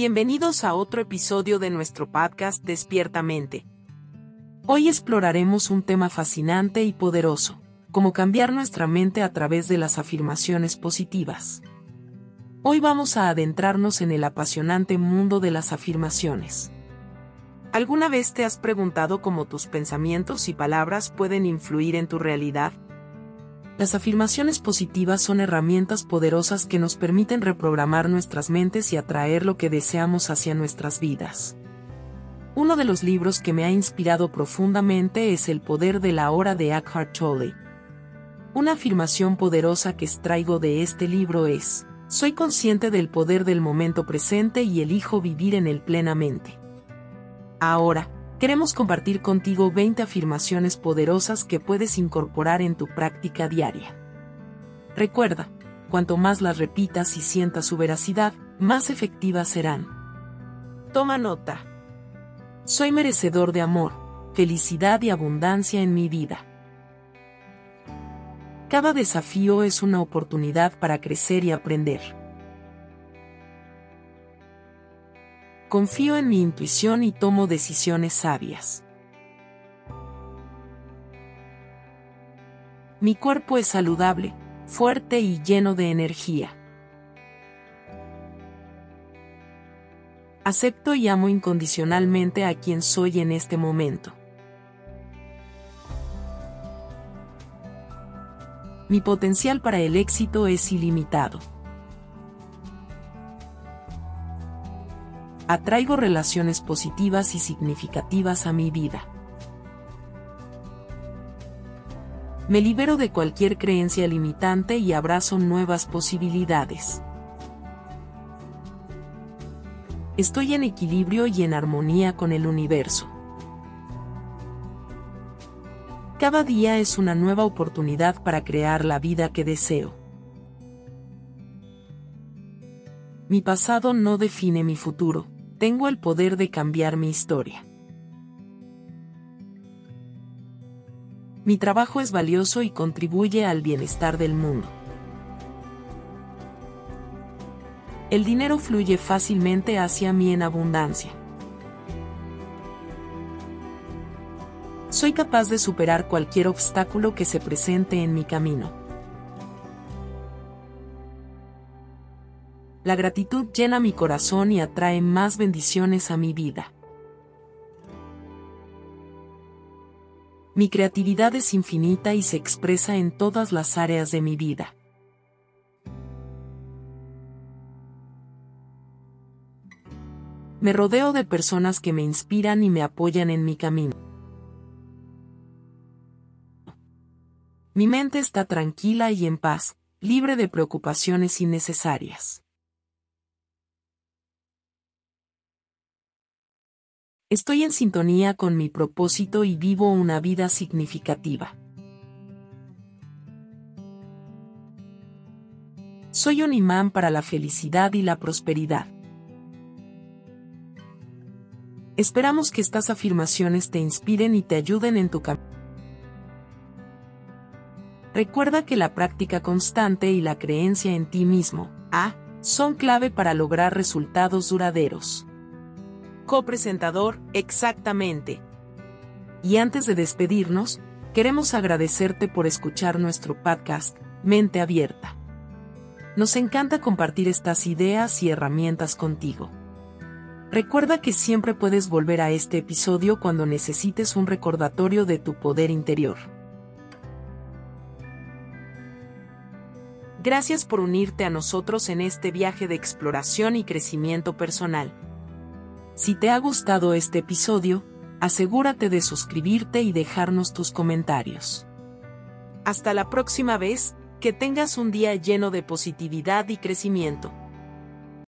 Bienvenidos a otro episodio de nuestro podcast Despiertamente. Hoy exploraremos un tema fascinante y poderoso, cómo cambiar nuestra mente a través de las afirmaciones positivas. Hoy vamos a adentrarnos en el apasionante mundo de las afirmaciones. ¿Alguna vez te has preguntado cómo tus pensamientos y palabras pueden influir en tu realidad? Las afirmaciones positivas son herramientas poderosas que nos permiten reprogramar nuestras mentes y atraer lo que deseamos hacia nuestras vidas. Uno de los libros que me ha inspirado profundamente es El poder de la hora de Eckhart Tolle. Una afirmación poderosa que extraigo de este libro es, soy consciente del poder del momento presente y elijo vivir en él plenamente. Ahora, queremos compartir contigo 20 afirmaciones poderosas que puedes incorporar en tu práctica diaria. Recuerda, cuanto más las repitas y sientas su veracidad, más efectivas serán. Toma nota. Soy merecedor de amor, felicidad y abundancia en mi vida. Cada desafío es una oportunidad para crecer y aprender. Confío en mi intuición y tomo decisiones sabias. Mi cuerpo es saludable, fuerte y lleno de energía. Acepto y amo incondicionalmente a quien soy en este momento. Mi potencial para el éxito es ilimitado. Atraigo relaciones positivas y significativas a mi vida. Me libero de cualquier creencia limitante y abrazo nuevas posibilidades. Estoy en equilibrio y en armonía con el universo. Cada día es una nueva oportunidad para crear la vida que deseo. Mi pasado no define mi futuro, tengo el poder de cambiar mi historia. Mi trabajo es valioso y contribuye al bienestar del mundo. El dinero fluye fácilmente hacia mí en abundancia. Soy capaz de superar cualquier obstáculo que se presente en mi camino. La gratitud llena mi corazón y atrae más bendiciones a mi vida. Mi creatividad es infinita y se expresa en todas las áreas de mi vida. Me rodeo de personas que me inspiran y me apoyan en mi camino. Mi mente está tranquila y en paz, libre de preocupaciones innecesarias. Estoy en sintonía con mi propósito y vivo una vida significativa. Soy un imán para la felicidad y la prosperidad. Esperamos que estas afirmaciones te inspiren y te ayuden en tu camino. Recuerda que la práctica constante y la creencia en ti mismo, A, son clave para lograr resultados duraderos copresentador, exactamente. Y antes de despedirnos, queremos agradecerte por escuchar nuestro podcast, Mente Abierta. Nos encanta compartir estas ideas y herramientas contigo. Recuerda que siempre puedes volver a este episodio cuando necesites un recordatorio de tu poder interior. Gracias por unirte a nosotros en este viaje de exploración y crecimiento personal. Si te ha gustado este episodio, asegúrate de suscribirte y dejarnos tus comentarios. Hasta la próxima vez, que tengas un día lleno de positividad y crecimiento.